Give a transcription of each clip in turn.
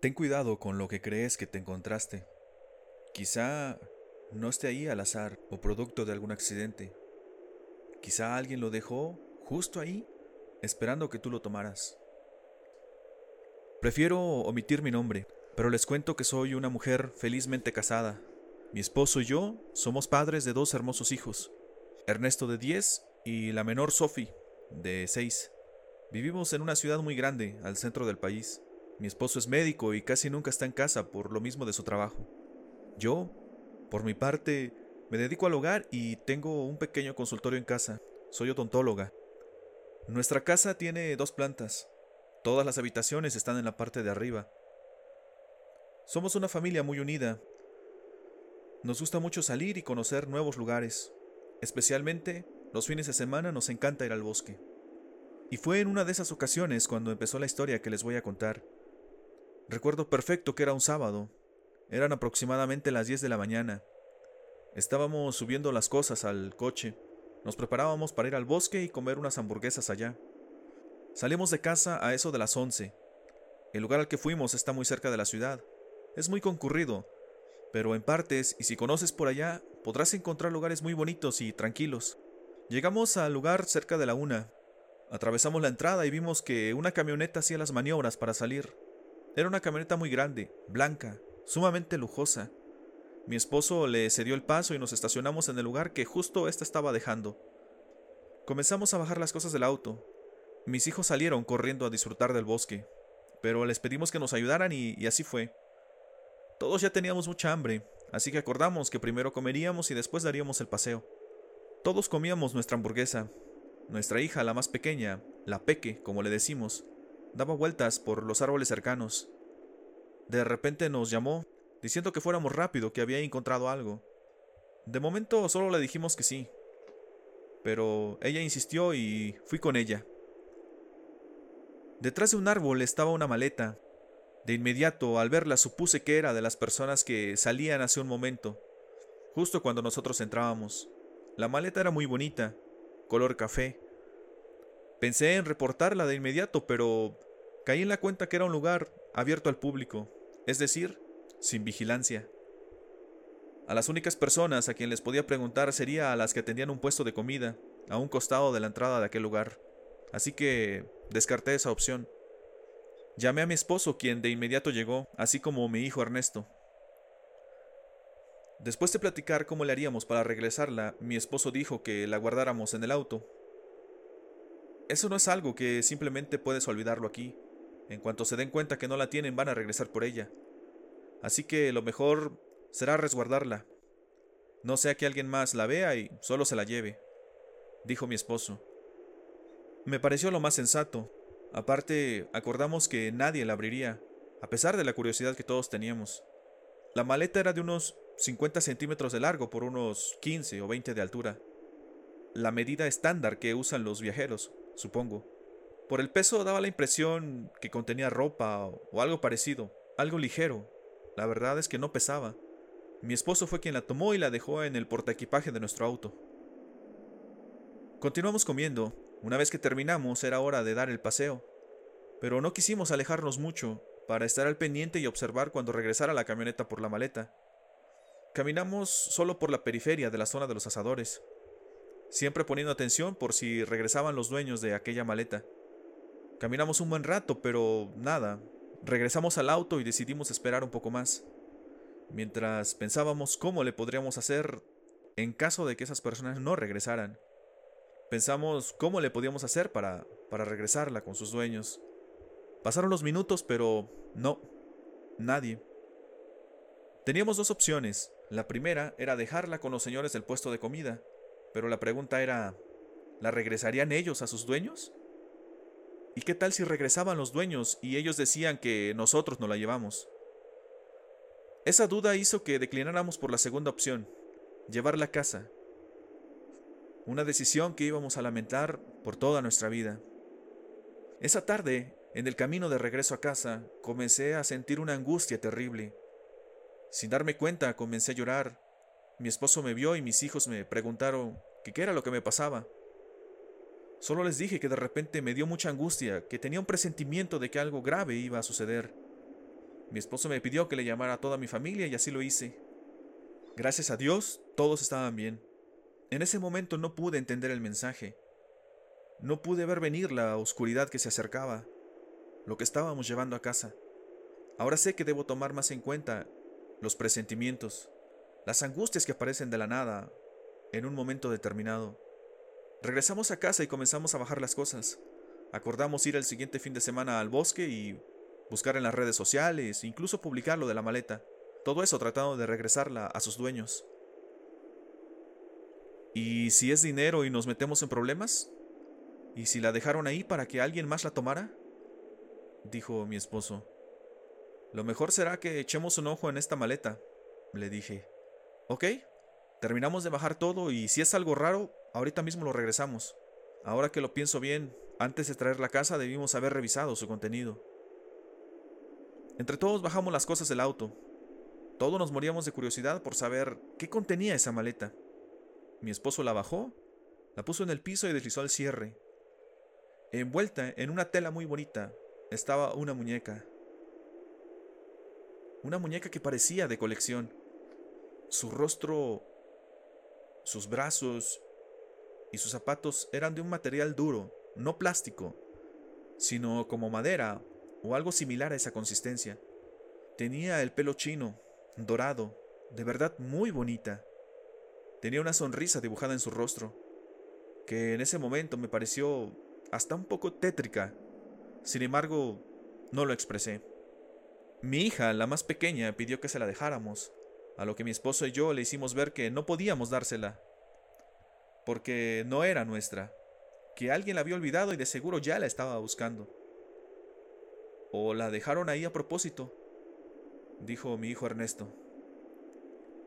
Ten cuidado con lo que crees que te encontraste. Quizá no esté ahí al azar o producto de algún accidente. Quizá alguien lo dejó justo ahí, esperando que tú lo tomaras. Prefiero omitir mi nombre, pero les cuento que soy una mujer felizmente casada. Mi esposo y yo somos padres de dos hermosos hijos, Ernesto de 10 y la menor Sophie de 6. Vivimos en una ciudad muy grande, al centro del país. Mi esposo es médico y casi nunca está en casa por lo mismo de su trabajo. Yo, por mi parte, me dedico al hogar y tengo un pequeño consultorio en casa. Soy odontóloga. Nuestra casa tiene dos plantas. Todas las habitaciones están en la parte de arriba. Somos una familia muy unida. Nos gusta mucho salir y conocer nuevos lugares. Especialmente los fines de semana nos encanta ir al bosque. Y fue en una de esas ocasiones cuando empezó la historia que les voy a contar. Recuerdo perfecto que era un sábado. Eran aproximadamente las 10 de la mañana. Estábamos subiendo las cosas al coche. Nos preparábamos para ir al bosque y comer unas hamburguesas allá. Salimos de casa a eso de las 11. El lugar al que fuimos está muy cerca de la ciudad. Es muy concurrido, pero en partes, y si conoces por allá, podrás encontrar lugares muy bonitos y tranquilos. Llegamos al lugar cerca de la una. Atravesamos la entrada y vimos que una camioneta hacía las maniobras para salir. Era una camioneta muy grande, blanca, sumamente lujosa. Mi esposo le cedió el paso y nos estacionamos en el lugar que justo ésta estaba dejando. Comenzamos a bajar las cosas del auto. Mis hijos salieron corriendo a disfrutar del bosque, pero les pedimos que nos ayudaran y, y así fue. Todos ya teníamos mucha hambre, así que acordamos que primero comeríamos y después daríamos el paseo. Todos comíamos nuestra hamburguesa. Nuestra hija, la más pequeña, la Peque, como le decimos, daba vueltas por los árboles cercanos. De repente nos llamó, diciendo que fuéramos rápido, que había encontrado algo. De momento solo le dijimos que sí. Pero ella insistió y fui con ella. Detrás de un árbol estaba una maleta. De inmediato, al verla, supuse que era de las personas que salían hace un momento, justo cuando nosotros entrábamos. La maleta era muy bonita, color café, Pensé en reportarla de inmediato, pero caí en la cuenta que era un lugar abierto al público, es decir, sin vigilancia. A las únicas personas a quien les podía preguntar sería a las que atendían un puesto de comida, a un costado de la entrada de aquel lugar. Así que descarté esa opción. Llamé a mi esposo, quien de inmediato llegó, así como mi hijo Ernesto. Después de platicar cómo le haríamos para regresarla, mi esposo dijo que la guardáramos en el auto, eso no es algo que simplemente puedes olvidarlo aquí. En cuanto se den cuenta que no la tienen van a regresar por ella. Así que lo mejor será resguardarla. No sea que alguien más la vea y solo se la lleve, dijo mi esposo. Me pareció lo más sensato. Aparte, acordamos que nadie la abriría, a pesar de la curiosidad que todos teníamos. La maleta era de unos 50 centímetros de largo por unos 15 o 20 de altura. La medida estándar que usan los viajeros supongo. Por el peso daba la impresión que contenía ropa o algo parecido, algo ligero. La verdad es que no pesaba. Mi esposo fue quien la tomó y la dejó en el portaequipaje de nuestro auto. Continuamos comiendo. Una vez que terminamos era hora de dar el paseo. Pero no quisimos alejarnos mucho para estar al pendiente y observar cuando regresara la camioneta por la maleta. Caminamos solo por la periferia de la zona de los asadores siempre poniendo atención por si regresaban los dueños de aquella maleta. Caminamos un buen rato, pero nada. Regresamos al auto y decidimos esperar un poco más. Mientras pensábamos cómo le podríamos hacer en caso de que esas personas no regresaran. Pensamos cómo le podíamos hacer para, para regresarla con sus dueños. Pasaron los minutos, pero no, nadie. Teníamos dos opciones. La primera era dejarla con los señores del puesto de comida, pero la pregunta era, ¿la regresarían ellos a sus dueños? ¿Y qué tal si regresaban los dueños y ellos decían que nosotros no la llevamos? Esa duda hizo que declináramos por la segunda opción, llevarla a casa. Una decisión que íbamos a lamentar por toda nuestra vida. Esa tarde, en el camino de regreso a casa, comencé a sentir una angustia terrible. Sin darme cuenta, comencé a llorar mi esposo me vio y mis hijos me preguntaron qué era lo que me pasaba. Solo les dije que de repente me dio mucha angustia, que tenía un presentimiento de que algo grave iba a suceder. Mi esposo me pidió que le llamara a toda mi familia y así lo hice. Gracias a Dios, todos estaban bien. En ese momento no pude entender el mensaje. No pude ver venir la oscuridad que se acercaba, lo que estábamos llevando a casa. Ahora sé que debo tomar más en cuenta los presentimientos, las angustias que aparecen de la nada en un momento determinado. Regresamos a casa y comenzamos a bajar las cosas. Acordamos ir el siguiente fin de semana al bosque y buscar en las redes sociales, incluso publicar lo de la maleta. Todo eso tratando de regresarla a sus dueños. ¿Y si es dinero y nos metemos en problemas? ¿Y si la dejaron ahí para que alguien más la tomara? dijo mi esposo. Lo mejor será que echemos un ojo en esta maleta, le dije. Ok, terminamos de bajar todo y si es algo raro, ahorita mismo lo regresamos. Ahora que lo pienso bien, antes de traer la casa debimos haber revisado su contenido. Entre todos bajamos las cosas del auto. Todos nos moríamos de curiosidad por saber qué contenía esa maleta. Mi esposo la bajó, la puso en el piso y deslizó el cierre. Envuelta en una tela muy bonita estaba una muñeca. Una muñeca que parecía de colección. Su rostro, sus brazos y sus zapatos eran de un material duro, no plástico, sino como madera o algo similar a esa consistencia. Tenía el pelo chino, dorado, de verdad muy bonita. Tenía una sonrisa dibujada en su rostro, que en ese momento me pareció hasta un poco tétrica. Sin embargo, no lo expresé. Mi hija, la más pequeña, pidió que se la dejáramos, a lo que mi esposo y yo le hicimos ver que no podíamos dársela, porque no era nuestra, que alguien la había olvidado y de seguro ya la estaba buscando. ¿O la dejaron ahí a propósito? dijo mi hijo Ernesto.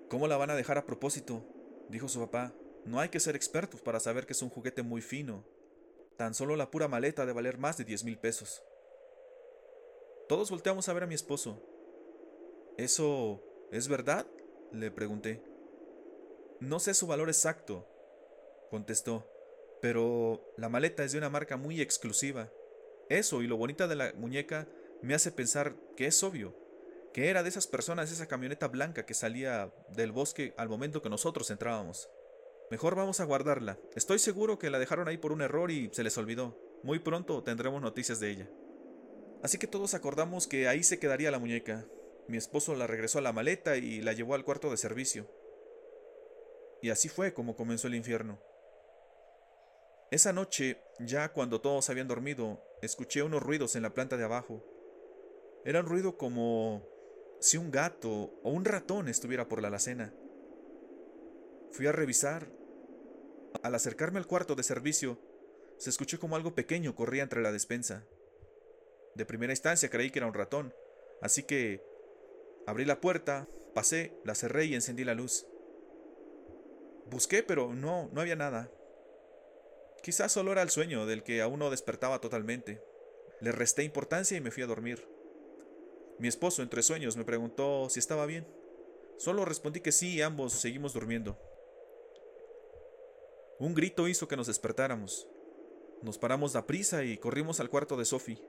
¿Cómo la van a dejar a propósito? dijo su papá. No hay que ser expertos para saber que es un juguete muy fino. Tan solo la pura maleta de valer más de diez mil pesos. Todos volteamos a ver a mi esposo. ¿Eso es verdad? Le pregunté. No sé su valor exacto, contestó, pero la maleta es de una marca muy exclusiva. Eso y lo bonita de la muñeca me hace pensar que es obvio, que era de esas personas esa camioneta blanca que salía del bosque al momento que nosotros entrábamos. Mejor vamos a guardarla. Estoy seguro que la dejaron ahí por un error y se les olvidó. Muy pronto tendremos noticias de ella. Así que todos acordamos que ahí se quedaría la muñeca. Mi esposo la regresó a la maleta y la llevó al cuarto de servicio. Y así fue como comenzó el infierno. Esa noche, ya cuando todos habían dormido, escuché unos ruidos en la planta de abajo. Era un ruido como si un gato o un ratón estuviera por la alacena. Fui a revisar. Al acercarme al cuarto de servicio, se escuchó como algo pequeño corría entre la despensa. De primera instancia creí que era un ratón, así que abrí la puerta, pasé, la cerré y encendí la luz. Busqué, pero no, no había nada. Quizás solo era el sueño del que aún no despertaba totalmente. Le resté importancia y me fui a dormir. Mi esposo, entre sueños, me preguntó si estaba bien. Solo respondí que sí y ambos seguimos durmiendo. Un grito hizo que nos despertáramos. Nos paramos a prisa y corrimos al cuarto de Sophie.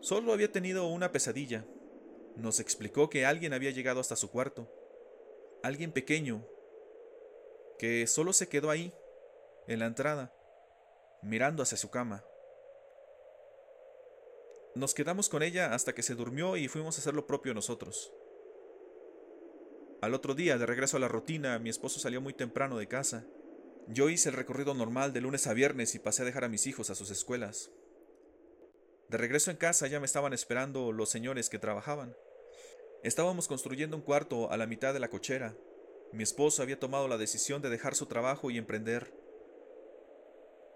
Solo había tenido una pesadilla. Nos explicó que alguien había llegado hasta su cuarto. Alguien pequeño, que solo se quedó ahí en la entrada, mirando hacia su cama. Nos quedamos con ella hasta que se durmió y fuimos a hacer lo propio nosotros. Al otro día, de regreso a la rutina, mi esposo salió muy temprano de casa. Yo hice el recorrido normal de lunes a viernes y pasé a dejar a mis hijos a sus escuelas. De regreso en casa ya me estaban esperando los señores que trabajaban. Estábamos construyendo un cuarto a la mitad de la cochera. Mi esposo había tomado la decisión de dejar su trabajo y emprender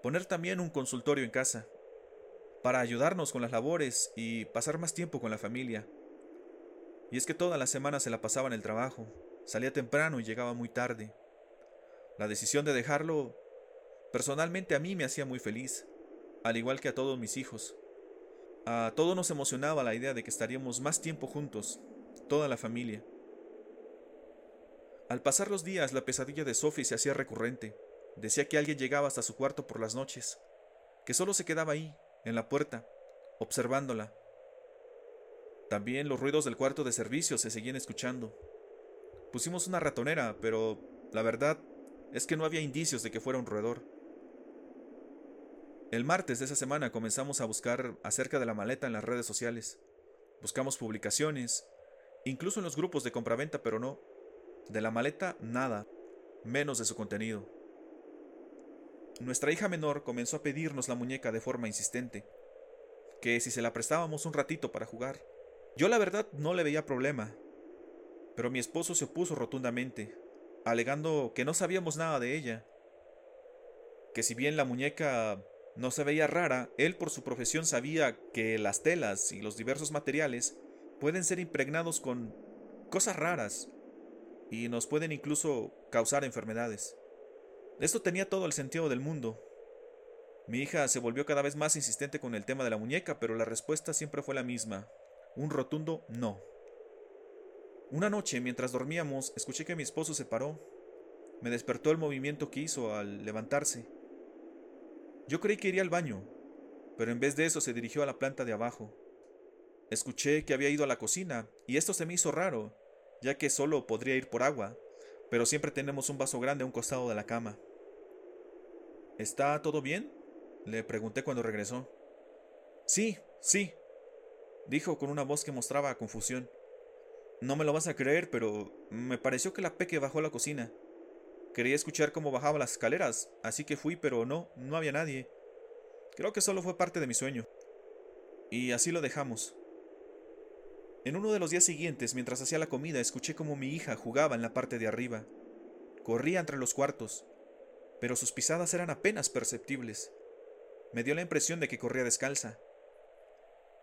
poner también un consultorio en casa, para ayudarnos con las labores y pasar más tiempo con la familia. Y es que toda la semana se la pasaba en el trabajo, salía temprano y llegaba muy tarde. La decisión de dejarlo personalmente a mí me hacía muy feliz, al igual que a todos mis hijos. A todos nos emocionaba la idea de que estaríamos más tiempo juntos, toda la familia. Al pasar los días, la pesadilla de Sophie se hacía recurrente. Decía que alguien llegaba hasta su cuarto por las noches, que solo se quedaba ahí, en la puerta, observándola. También los ruidos del cuarto de servicio se seguían escuchando. Pusimos una ratonera, pero la verdad es que no había indicios de que fuera un roedor. El martes de esa semana comenzamos a buscar acerca de la maleta en las redes sociales. Buscamos publicaciones, incluso en los grupos de compraventa, pero no. De la maleta, nada, menos de su contenido. Nuestra hija menor comenzó a pedirnos la muñeca de forma insistente, que si se la prestábamos un ratito para jugar. Yo la verdad no le veía problema, pero mi esposo se opuso rotundamente, alegando que no sabíamos nada de ella, que si bien la muñeca no se veía rara, él por su profesión sabía que las telas y los diversos materiales pueden ser impregnados con cosas raras y nos pueden incluso causar enfermedades. Esto tenía todo el sentido del mundo. Mi hija se volvió cada vez más insistente con el tema de la muñeca, pero la respuesta siempre fue la misma, un rotundo no. Una noche, mientras dormíamos, escuché que mi esposo se paró. Me despertó el movimiento que hizo al levantarse. Yo creí que iría al baño, pero en vez de eso se dirigió a la planta de abajo. Escuché que había ido a la cocina, y esto se me hizo raro, ya que solo podría ir por agua, pero siempre tenemos un vaso grande a un costado de la cama. ¿Está todo bien? Le pregunté cuando regresó. Sí, sí, dijo con una voz que mostraba confusión. No me lo vas a creer, pero me pareció que la peque bajó a la cocina. Quería escuchar cómo bajaba las escaleras, así que fui, pero no, no había nadie. Creo que solo fue parte de mi sueño. Y así lo dejamos. En uno de los días siguientes, mientras hacía la comida, escuché como mi hija jugaba en la parte de arriba. Corría entre los cuartos, pero sus pisadas eran apenas perceptibles. Me dio la impresión de que corría descalza.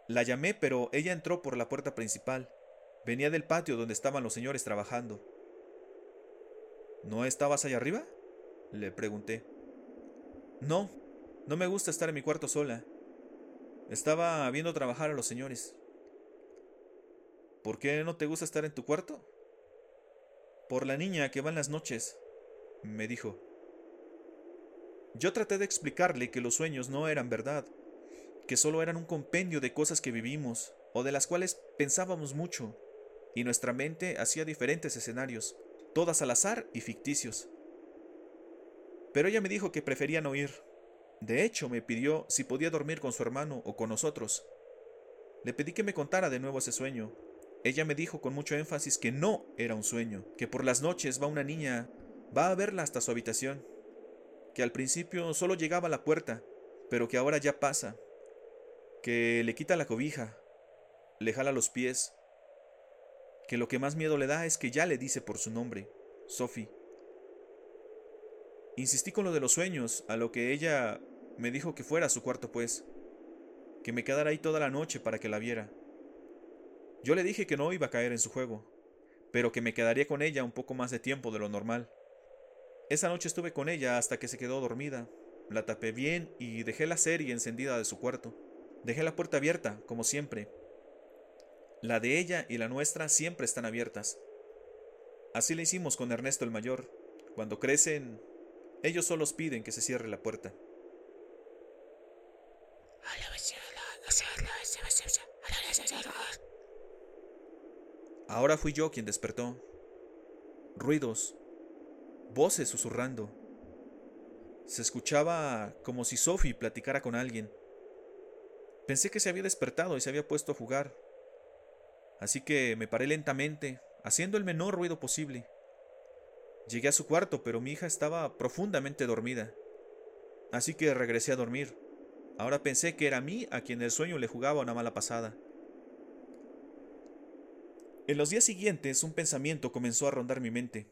La llamé, pero ella entró por la puerta principal. Venía del patio donde estaban los señores trabajando. ¿No estabas allá arriba? Le pregunté. No, no me gusta estar en mi cuarto sola. Estaba viendo trabajar a los señores. ¿Por qué no te gusta estar en tu cuarto? Por la niña que va en las noches, me dijo. Yo traté de explicarle que los sueños no eran verdad, que solo eran un compendio de cosas que vivimos o de las cuales pensábamos mucho, y nuestra mente hacía diferentes escenarios todas al azar y ficticios. Pero ella me dijo que prefería no ir. De hecho, me pidió si podía dormir con su hermano o con nosotros. Le pedí que me contara de nuevo ese sueño. Ella me dijo con mucho énfasis que no era un sueño, que por las noches va una niña, va a verla hasta su habitación, que al principio solo llegaba a la puerta, pero que ahora ya pasa, que le quita la cobija, le jala los pies, que lo que más miedo le da es que ya le dice por su nombre, Sophie. Insistí con lo de los sueños, a lo que ella me dijo que fuera a su cuarto pues, que me quedara ahí toda la noche para que la viera. Yo le dije que no iba a caer en su juego, pero que me quedaría con ella un poco más de tiempo de lo normal. Esa noche estuve con ella hasta que se quedó dormida. La tapé bien y dejé la serie encendida de su cuarto. Dejé la puerta abierta, como siempre, la de ella y la nuestra siempre están abiertas. Así le hicimos con Ernesto el mayor. Cuando crecen, ellos solos piden que se cierre la puerta. Ahora fui yo quien despertó. Ruidos, voces susurrando. Se escuchaba como si Sophie platicara con alguien. Pensé que se había despertado y se había puesto a jugar, así que me paré lentamente, haciendo el menor ruido posible. Llegué a su cuarto, pero mi hija estaba profundamente dormida. Así que regresé a dormir. Ahora pensé que era a mí a quien el sueño le jugaba una mala pasada. En los días siguientes un pensamiento comenzó a rondar mi mente.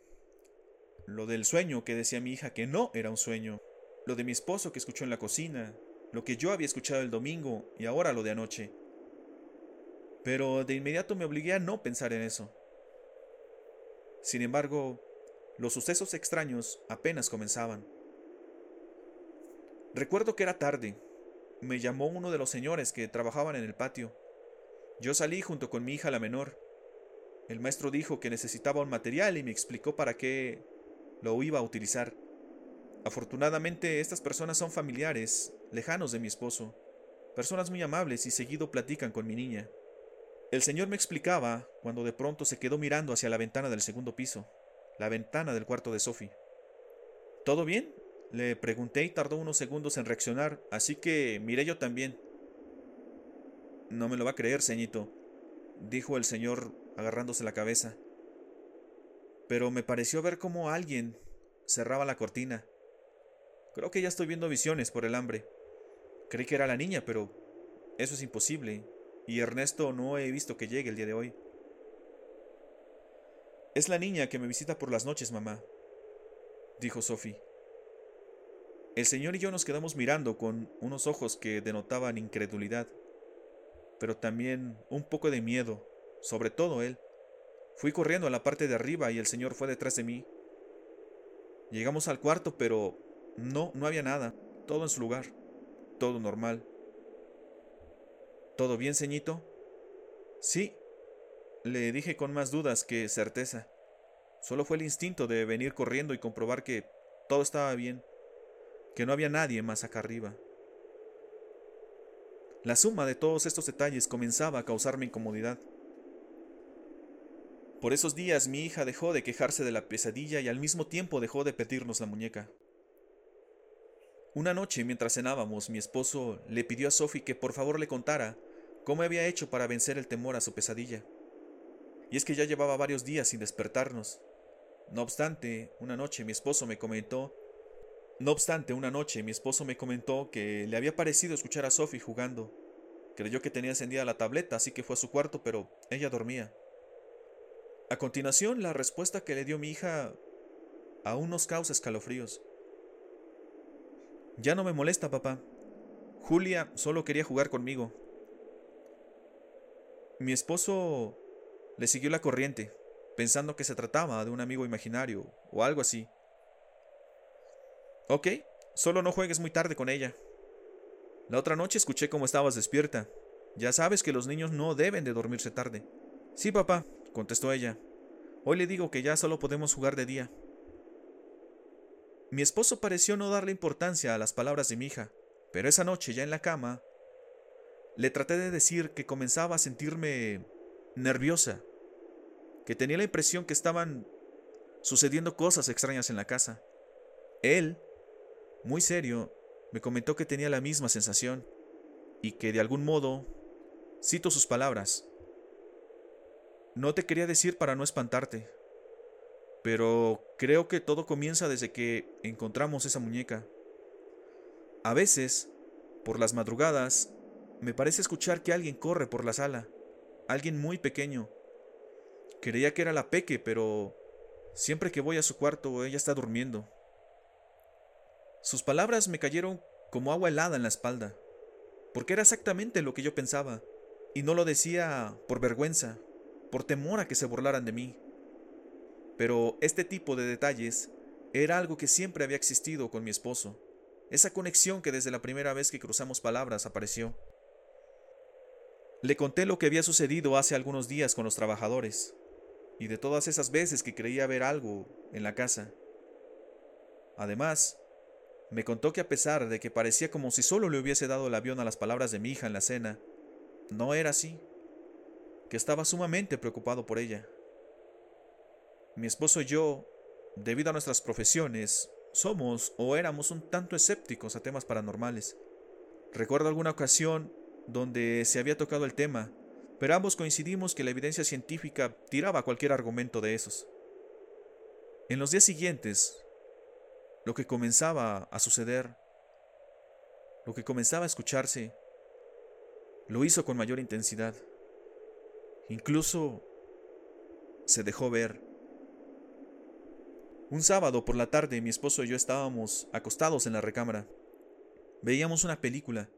Lo del sueño que decía mi hija que no era un sueño. Lo de mi esposo que escuchó en la cocina. Lo que yo había escuchado el domingo y ahora lo de anoche pero de inmediato me obligué a no pensar en eso. Sin embargo, los sucesos extraños apenas comenzaban. Recuerdo que era tarde. Me llamó uno de los señores que trabajaban en el patio. Yo salí junto con mi hija la menor. El maestro dijo que necesitaba un material y me explicó para qué lo iba a utilizar. Afortunadamente estas personas son familiares, lejanos de mi esposo, personas muy amables y seguido platican con mi niña. El señor me explicaba cuando de pronto se quedó mirando hacia la ventana del segundo piso, la ventana del cuarto de Sophie. ¿Todo bien? Le pregunté y tardó unos segundos en reaccionar, así que miré yo también. No me lo va a creer, ceñito, dijo el señor agarrándose la cabeza. Pero me pareció ver cómo alguien cerraba la cortina. Creo que ya estoy viendo visiones por el hambre. Creí que era la niña, pero eso es imposible. Y Ernesto no he visto que llegue el día de hoy. Es la niña que me visita por las noches, mamá, dijo Sophie. El señor y yo nos quedamos mirando con unos ojos que denotaban incredulidad, pero también un poco de miedo, sobre todo él. Fui corriendo a la parte de arriba y el señor fue detrás de mí. Llegamos al cuarto, pero no, no había nada, todo en su lugar, todo normal. ¿Todo bien, ceñito? Sí, le dije con más dudas que certeza. Solo fue el instinto de venir corriendo y comprobar que todo estaba bien, que no había nadie más acá arriba. La suma de todos estos detalles comenzaba a causarme incomodidad. Por esos días mi hija dejó de quejarse de la pesadilla y al mismo tiempo dejó de pedirnos la muñeca. Una noche, mientras cenábamos, mi esposo le pidió a Sophie que por favor le contara cómo había hecho para vencer el temor a su pesadilla. Y es que ya llevaba varios días sin despertarnos. No obstante, una noche mi esposo me comentó no obstante, una noche mi esposo me comentó que le había parecido escuchar a Sophie jugando. Creyó que tenía encendida la tableta, así que fue a su cuarto, pero ella dormía. A continuación, la respuesta que le dio mi hija aún nos causa escalofríos. Ya no me molesta, papá. Julia solo quería jugar conmigo. Mi esposo le siguió la corriente, pensando que se trataba de un amigo imaginario o algo así. Ok, solo no juegues muy tarde con ella. La otra noche escuché cómo estabas despierta. Ya sabes que los niños no deben de dormirse tarde. Sí, papá, contestó ella. Hoy le digo que ya solo podemos jugar de día. Mi esposo pareció no darle importancia a las palabras de mi hija, pero esa noche ya en la cama, le traté de decir que comenzaba a sentirme nerviosa, que tenía la impresión que estaban sucediendo cosas extrañas en la casa. Él, muy serio, me comentó que tenía la misma sensación y que de algún modo, cito sus palabras, no te quería decir para no espantarte, pero creo que todo comienza desde que encontramos esa muñeca. A veces, por las madrugadas, me parece escuchar que alguien corre por la sala, alguien muy pequeño. Creía que era la Peque, pero siempre que voy a su cuarto ella está durmiendo. Sus palabras me cayeron como agua helada en la espalda, porque era exactamente lo que yo pensaba, y no lo decía por vergüenza, por temor a que se burlaran de mí. Pero este tipo de detalles era algo que siempre había existido con mi esposo, esa conexión que desde la primera vez que cruzamos palabras apareció. Le conté lo que había sucedido hace algunos días con los trabajadores, y de todas esas veces que creía ver algo en la casa. Además, me contó que a pesar de que parecía como si solo le hubiese dado el avión a las palabras de mi hija en la cena, no era así, que estaba sumamente preocupado por ella. Mi esposo y yo, debido a nuestras profesiones, somos o éramos un tanto escépticos a temas paranormales. Recuerdo alguna ocasión donde se había tocado el tema, pero ambos coincidimos que la evidencia científica tiraba cualquier argumento de esos. En los días siguientes, lo que comenzaba a suceder, lo que comenzaba a escucharse, lo hizo con mayor intensidad. Incluso se dejó ver. Un sábado por la tarde mi esposo y yo estábamos acostados en la recámara. Veíamos una película.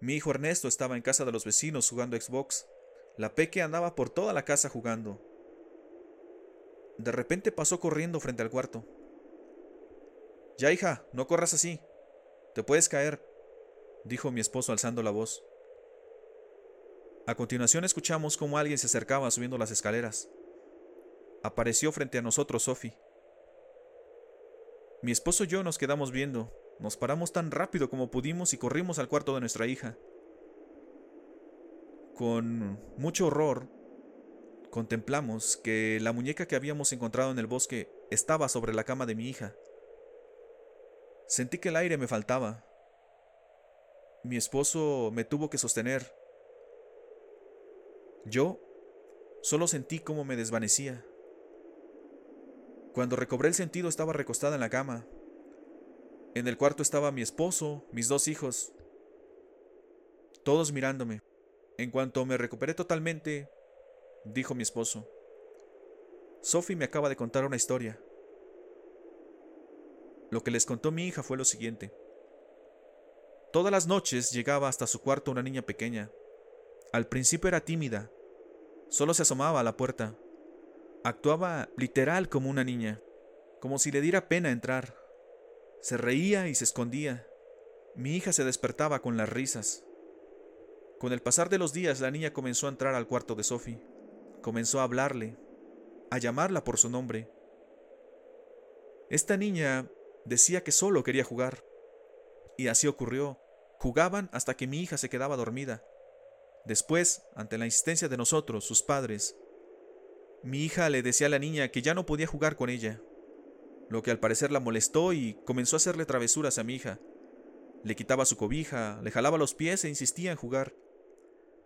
Mi hijo Ernesto estaba en casa de los vecinos jugando Xbox. La peque andaba por toda la casa jugando. De repente pasó corriendo frente al cuarto. Ya, hija, no corras así. Te puedes caer, dijo mi esposo alzando la voz. A continuación escuchamos cómo alguien se acercaba subiendo las escaleras. Apareció frente a nosotros Sophie. Mi esposo y yo nos quedamos viendo, nos paramos tan rápido como pudimos y corrimos al cuarto de nuestra hija. Con mucho horror, contemplamos que la muñeca que habíamos encontrado en el bosque estaba sobre la cama de mi hija. Sentí que el aire me faltaba. Mi esposo me tuvo que sostener. Yo solo sentí cómo me desvanecía. Cuando recobré el sentido estaba recostada en la cama. En el cuarto estaba mi esposo, mis dos hijos, todos mirándome. En cuanto me recuperé totalmente, dijo mi esposo, Sophie me acaba de contar una historia. Lo que les contó mi hija fue lo siguiente. Todas las noches llegaba hasta su cuarto una niña pequeña. Al principio era tímida, solo se asomaba a la puerta. Actuaba literal como una niña, como si le diera pena entrar. Se reía y se escondía. Mi hija se despertaba con las risas. Con el pasar de los días la niña comenzó a entrar al cuarto de Sophie. Comenzó a hablarle, a llamarla por su nombre. Esta niña decía que solo quería jugar. Y así ocurrió. Jugaban hasta que mi hija se quedaba dormida. Después, ante la insistencia de nosotros, sus padres, mi hija le decía a la niña que ya no podía jugar con ella, lo que al parecer la molestó y comenzó a hacerle travesuras a mi hija. Le quitaba su cobija, le jalaba los pies e insistía en jugar.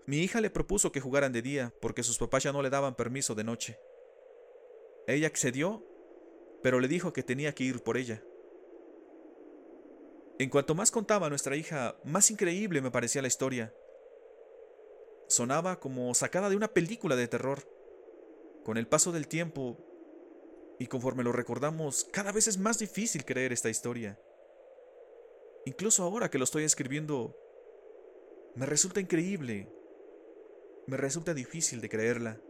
Mi hija le propuso que jugaran de día, porque sus papás ya no le daban permiso de noche. Ella accedió, pero le dijo que tenía que ir por ella. En cuanto más contaba nuestra hija, más increíble me parecía la historia. Sonaba como sacada de una película de terror. Con el paso del tiempo, y conforme lo recordamos, cada vez es más difícil creer esta historia. Incluso ahora que lo estoy escribiendo, me resulta increíble. Me resulta difícil de creerla.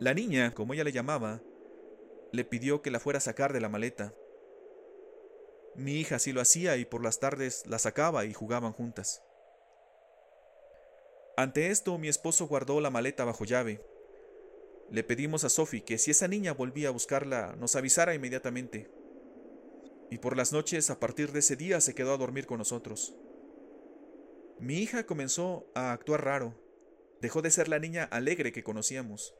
La niña, como ella le llamaba, le pidió que la fuera a sacar de la maleta. Mi hija sí lo hacía y por las tardes la sacaba y jugaban juntas. Ante esto, mi esposo guardó la maleta bajo llave. Le pedimos a Sophie que si esa niña volvía a buscarla, nos avisara inmediatamente. Y por las noches, a partir de ese día, se quedó a dormir con nosotros. Mi hija comenzó a actuar raro. Dejó de ser la niña alegre que conocíamos.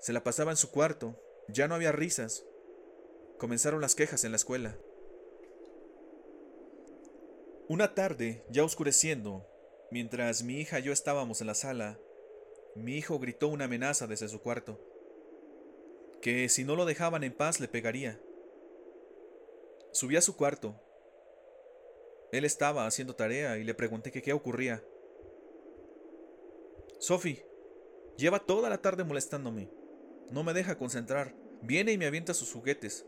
Se la pasaba en su cuarto, ya no había risas. Comenzaron las quejas en la escuela. Una tarde, ya oscureciendo, mientras mi hija y yo estábamos en la sala, mi hijo gritó una amenaza desde su cuarto, que si no lo dejaban en paz le pegaría. Subí a su cuarto. Él estaba haciendo tarea y le pregunté qué ocurría. Sophie, lleva toda la tarde molestándome. No me deja concentrar. Viene y me avienta sus juguetes.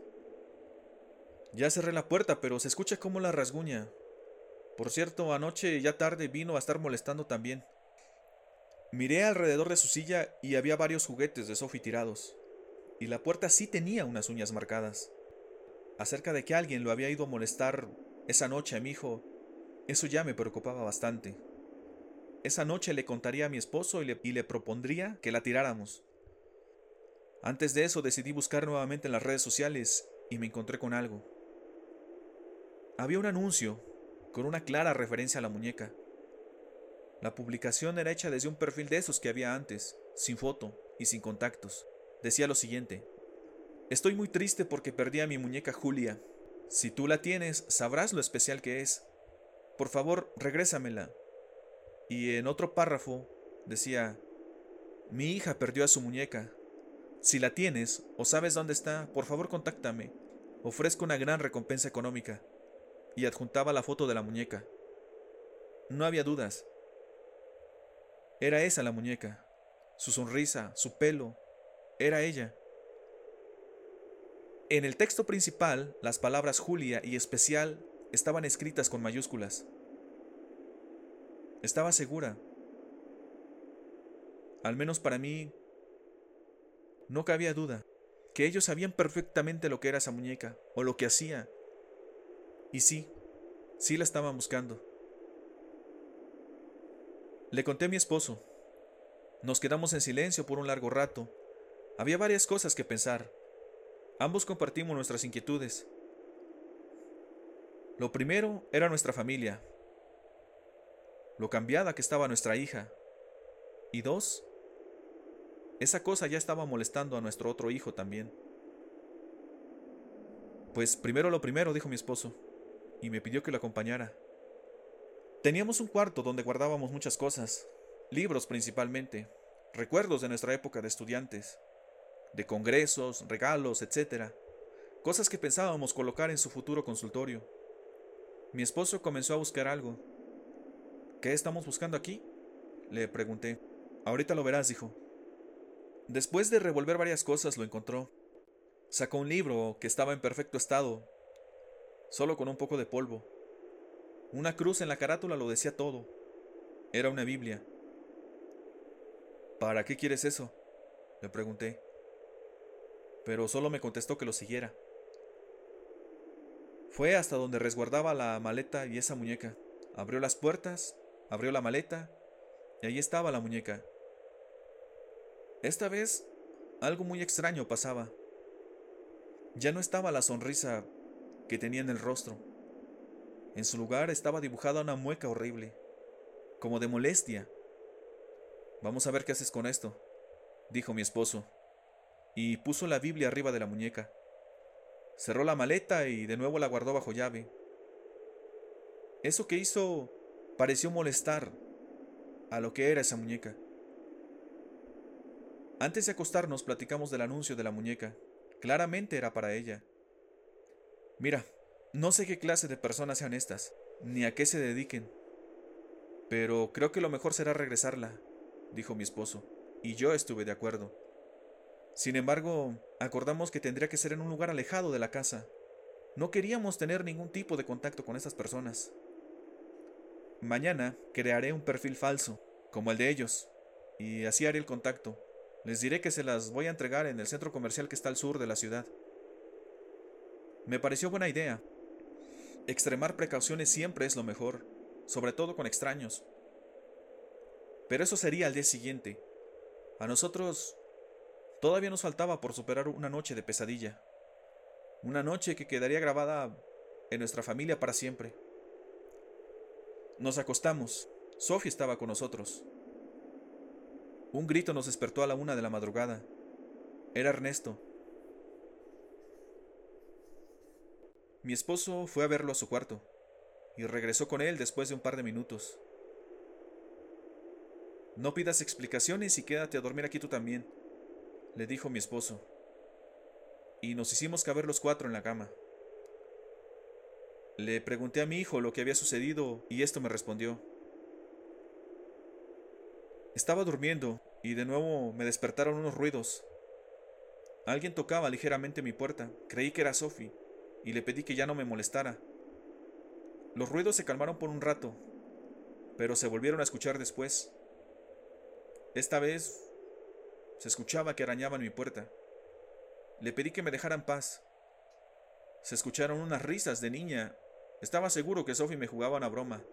Ya cerré la puerta, pero se escucha como la rasguña. Por cierto, anoche ya tarde vino a estar molestando también. Miré alrededor de su silla y había varios juguetes de Sophie tirados. Y la puerta sí tenía unas uñas marcadas. Acerca de que alguien lo había ido a molestar esa noche a mi hijo, eso ya me preocupaba bastante. Esa noche le contaría a mi esposo y le, y le propondría que la tiráramos. Antes de eso decidí buscar nuevamente en las redes sociales y me encontré con algo. Había un anuncio con una clara referencia a la muñeca. La publicación era hecha desde un perfil de esos que había antes, sin foto y sin contactos. Decía lo siguiente. Estoy muy triste porque perdí a mi muñeca Julia. Si tú la tienes, sabrás lo especial que es. Por favor, regrésamela. Y en otro párrafo decía, mi hija perdió a su muñeca. Si la tienes o sabes dónde está, por favor contáctame. Ofrezco una gran recompensa económica y adjuntaba la foto de la muñeca. No había dudas. Era esa la muñeca. Su sonrisa, su pelo, era ella. En el texto principal, las palabras Julia y especial estaban escritas con mayúsculas. Estaba segura. Al menos para mí, no cabía duda, que ellos sabían perfectamente lo que era esa muñeca, o lo que hacía, y sí, sí la estaban buscando. Le conté a mi esposo. Nos quedamos en silencio por un largo rato. Había varias cosas que pensar. Ambos compartimos nuestras inquietudes. Lo primero era nuestra familia. lo cambiada que estaba nuestra hija. Y dos, esa cosa ya estaba molestando a nuestro otro hijo también. Pues primero lo primero, dijo mi esposo, y me pidió que lo acompañara. Teníamos un cuarto donde guardábamos muchas cosas, libros principalmente, recuerdos de nuestra época de estudiantes, de congresos, regalos, etc. Cosas que pensábamos colocar en su futuro consultorio. Mi esposo comenzó a buscar algo. ¿Qué estamos buscando aquí? Le pregunté. Ahorita lo verás, dijo. Después de revolver varias cosas, lo encontró. Sacó un libro que estaba en perfecto estado, solo con un poco de polvo. Una cruz en la carátula lo decía todo. Era una Biblia. ¿Para qué quieres eso? Le pregunté. Pero solo me contestó que lo siguiera. Fue hasta donde resguardaba la maleta y esa muñeca. Abrió las puertas, abrió la maleta, y ahí estaba la muñeca. Esta vez algo muy extraño pasaba. Ya no estaba la sonrisa que tenía en el rostro. En su lugar estaba dibujada una mueca horrible, como de molestia. Vamos a ver qué haces con esto, dijo mi esposo, y puso la Biblia arriba de la muñeca. Cerró la maleta y de nuevo la guardó bajo llave. Eso que hizo pareció molestar a lo que era esa muñeca. Antes de acostarnos platicamos del anuncio de la muñeca. Claramente era para ella. Mira, no sé qué clase de personas sean estas, ni a qué se dediquen. Pero creo que lo mejor será regresarla, dijo mi esposo, y yo estuve de acuerdo. Sin embargo, acordamos que tendría que ser en un lugar alejado de la casa. No queríamos tener ningún tipo de contacto con esas personas. Mañana crearé un perfil falso, como el de ellos, y así haré el contacto. Les diré que se las voy a entregar en el centro comercial que está al sur de la ciudad. Me pareció buena idea. Extremar precauciones siempre es lo mejor, sobre todo con extraños. Pero eso sería al día siguiente. A nosotros todavía nos faltaba por superar una noche de pesadilla. Una noche que quedaría grabada en nuestra familia para siempre. Nos acostamos. Sophie estaba con nosotros. Un grito nos despertó a la una de la madrugada. Era Ernesto. Mi esposo fue a verlo a su cuarto y regresó con él después de un par de minutos. No pidas explicaciones y quédate a dormir aquí tú también, le dijo mi esposo. Y nos hicimos caber los cuatro en la cama. Le pregunté a mi hijo lo que había sucedido y esto me respondió. Estaba durmiendo y de nuevo me despertaron unos ruidos. Alguien tocaba ligeramente mi puerta. Creí que era Sophie y le pedí que ya no me molestara. Los ruidos se calmaron por un rato, pero se volvieron a escuchar después. Esta vez se escuchaba que arañaban mi puerta. Le pedí que me dejaran paz. Se escucharon unas risas de niña. Estaba seguro que Sophie me jugaba una broma.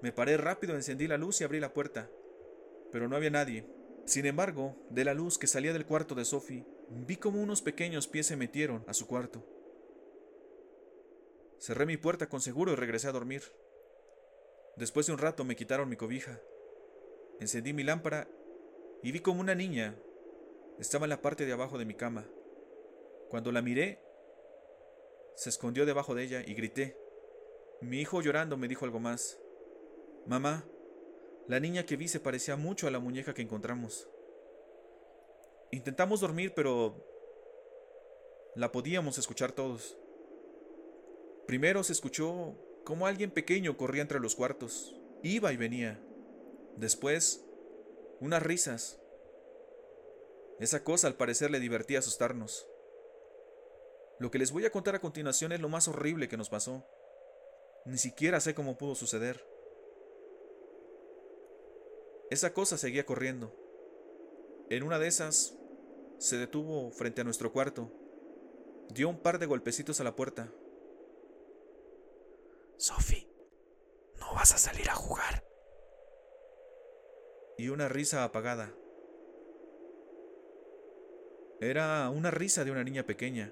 Me paré rápido, encendí la luz y abrí la puerta. Pero no había nadie. Sin embargo, de la luz que salía del cuarto de Sophie, vi como unos pequeños pies se metieron a su cuarto. Cerré mi puerta con seguro y regresé a dormir. Después de un rato me quitaron mi cobija. Encendí mi lámpara y vi como una niña estaba en la parte de abajo de mi cama. Cuando la miré, se escondió debajo de ella y grité. Mi hijo llorando me dijo algo más. Mamá, la niña que vi se parecía mucho a la muñeca que encontramos. Intentamos dormir, pero la podíamos escuchar todos. Primero se escuchó como alguien pequeño corría entre los cuartos, iba y venía. Después, unas risas. Esa cosa al parecer le divertía asustarnos. Lo que les voy a contar a continuación es lo más horrible que nos pasó. Ni siquiera sé cómo pudo suceder. Esa cosa seguía corriendo. En una de esas, se detuvo frente a nuestro cuarto. Dio un par de golpecitos a la puerta. Sophie, ¿no vas a salir a jugar? Y una risa apagada. Era una risa de una niña pequeña.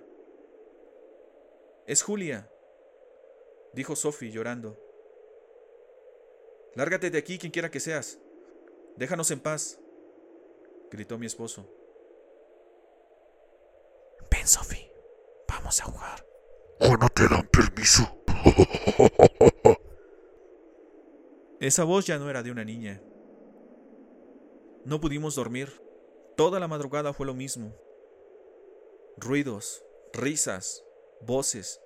Es Julia, dijo Sophie llorando. Lárgate de aquí, quien quiera que seas. Déjanos en paz, gritó mi esposo. Ven, Sophie, vamos a jugar. ¿O no te dan permiso? Esa voz ya no era de una niña. No pudimos dormir. Toda la madrugada fue lo mismo. Ruidos, risas, voces.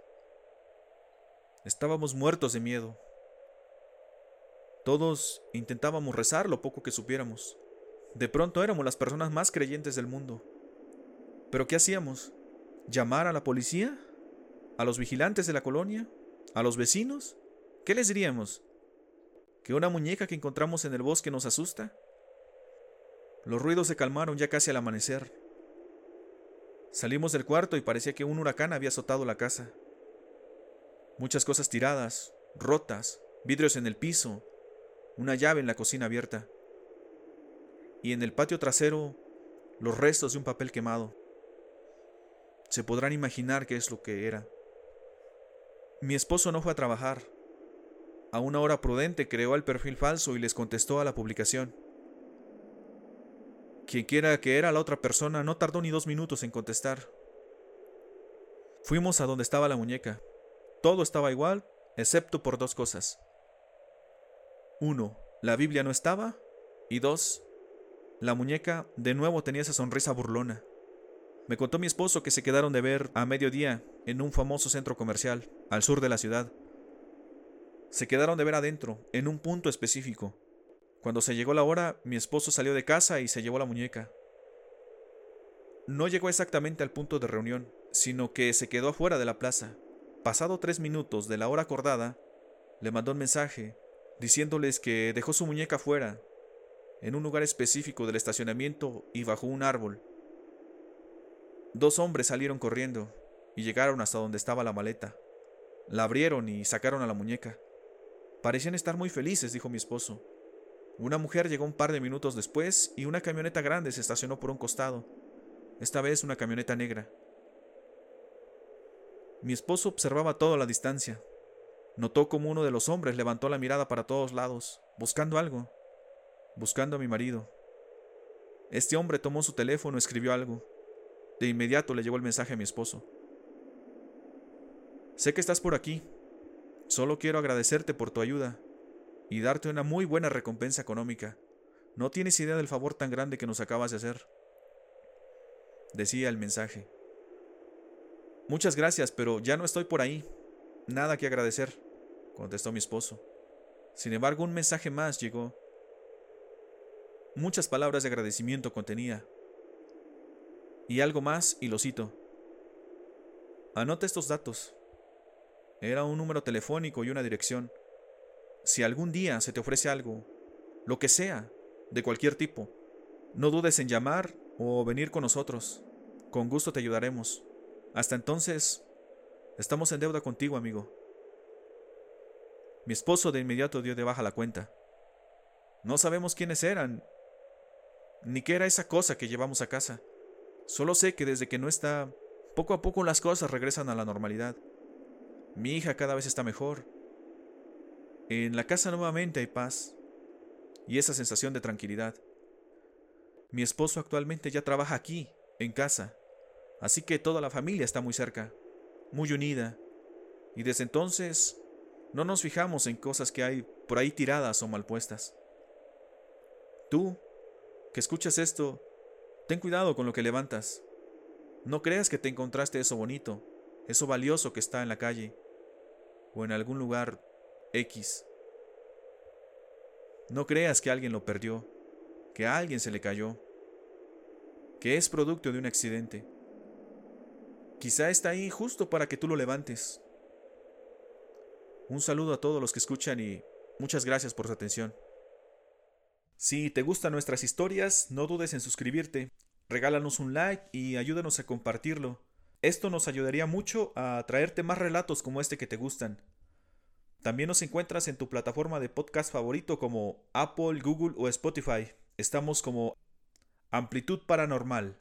Estábamos muertos de miedo. Todos intentábamos rezar lo poco que supiéramos. De pronto éramos las personas más creyentes del mundo. ¿Pero qué hacíamos? ¿Llamar a la policía? ¿A los vigilantes de la colonia? ¿A los vecinos? ¿Qué les diríamos? ¿Que una muñeca que encontramos en el bosque nos asusta? Los ruidos se calmaron ya casi al amanecer. Salimos del cuarto y parecía que un huracán había azotado la casa. Muchas cosas tiradas, rotas, vidrios en el piso, una llave en la cocina abierta. Y en el patio trasero, los restos de un papel quemado. Se podrán imaginar qué es lo que era. Mi esposo no fue a trabajar. A una hora prudente creó el perfil falso y les contestó a la publicación. Quien quiera que era la otra persona no tardó ni dos minutos en contestar. Fuimos a donde estaba la muñeca. Todo estaba igual, excepto por dos cosas. Uno, la Biblia no estaba. Y dos, la muñeca de nuevo tenía esa sonrisa burlona. Me contó mi esposo que se quedaron de ver a mediodía en un famoso centro comercial, al sur de la ciudad. Se quedaron de ver adentro, en un punto específico. Cuando se llegó la hora, mi esposo salió de casa y se llevó la muñeca. No llegó exactamente al punto de reunión, sino que se quedó afuera de la plaza. Pasado tres minutos de la hora acordada, le mandó un mensaje diciéndoles que dejó su muñeca afuera, en un lugar específico del estacionamiento y bajo un árbol. Dos hombres salieron corriendo y llegaron hasta donde estaba la maleta. La abrieron y sacaron a la muñeca. Parecían estar muy felices, dijo mi esposo. Una mujer llegó un par de minutos después y una camioneta grande se estacionó por un costado, esta vez una camioneta negra. Mi esposo observaba todo a la distancia. Notó como uno de los hombres levantó la mirada para todos lados, buscando algo, buscando a mi marido. Este hombre tomó su teléfono escribió algo. De inmediato le llevó el mensaje a mi esposo. Sé que estás por aquí. Solo quiero agradecerte por tu ayuda y darte una muy buena recompensa económica. No tienes idea del favor tan grande que nos acabas de hacer. Decía el mensaje. Muchas gracias, pero ya no estoy por ahí. Nada que agradecer, contestó mi esposo. Sin embargo, un mensaje más llegó. Muchas palabras de agradecimiento contenía, y algo más, y lo cito. Anota estos datos. Era un número telefónico y una dirección. Si algún día se te ofrece algo, lo que sea, de cualquier tipo, no dudes en llamar o venir con nosotros. Con gusto te ayudaremos. Hasta entonces, estamos en deuda contigo, amigo. Mi esposo de inmediato dio de baja la cuenta. No sabemos quiénes eran, ni qué era esa cosa que llevamos a casa. Solo sé que desde que no está, poco a poco las cosas regresan a la normalidad. Mi hija cada vez está mejor. En la casa nuevamente hay paz y esa sensación de tranquilidad. Mi esposo actualmente ya trabaja aquí, en casa, así que toda la familia está muy cerca, muy unida, y desde entonces no nos fijamos en cosas que hay por ahí tiradas o mal puestas. Tú, que escuchas esto, Ten cuidado con lo que levantas. No creas que te encontraste eso bonito, eso valioso que está en la calle o en algún lugar X. No creas que alguien lo perdió, que a alguien se le cayó, que es producto de un accidente. Quizá está ahí justo para que tú lo levantes. Un saludo a todos los que escuchan y muchas gracias por su atención. Si te gustan nuestras historias, no dudes en suscribirte, regálanos un like y ayúdanos a compartirlo. Esto nos ayudaría mucho a traerte más relatos como este que te gustan. También nos encuentras en tu plataforma de podcast favorito como Apple, Google o Spotify. Estamos como Amplitud Paranormal.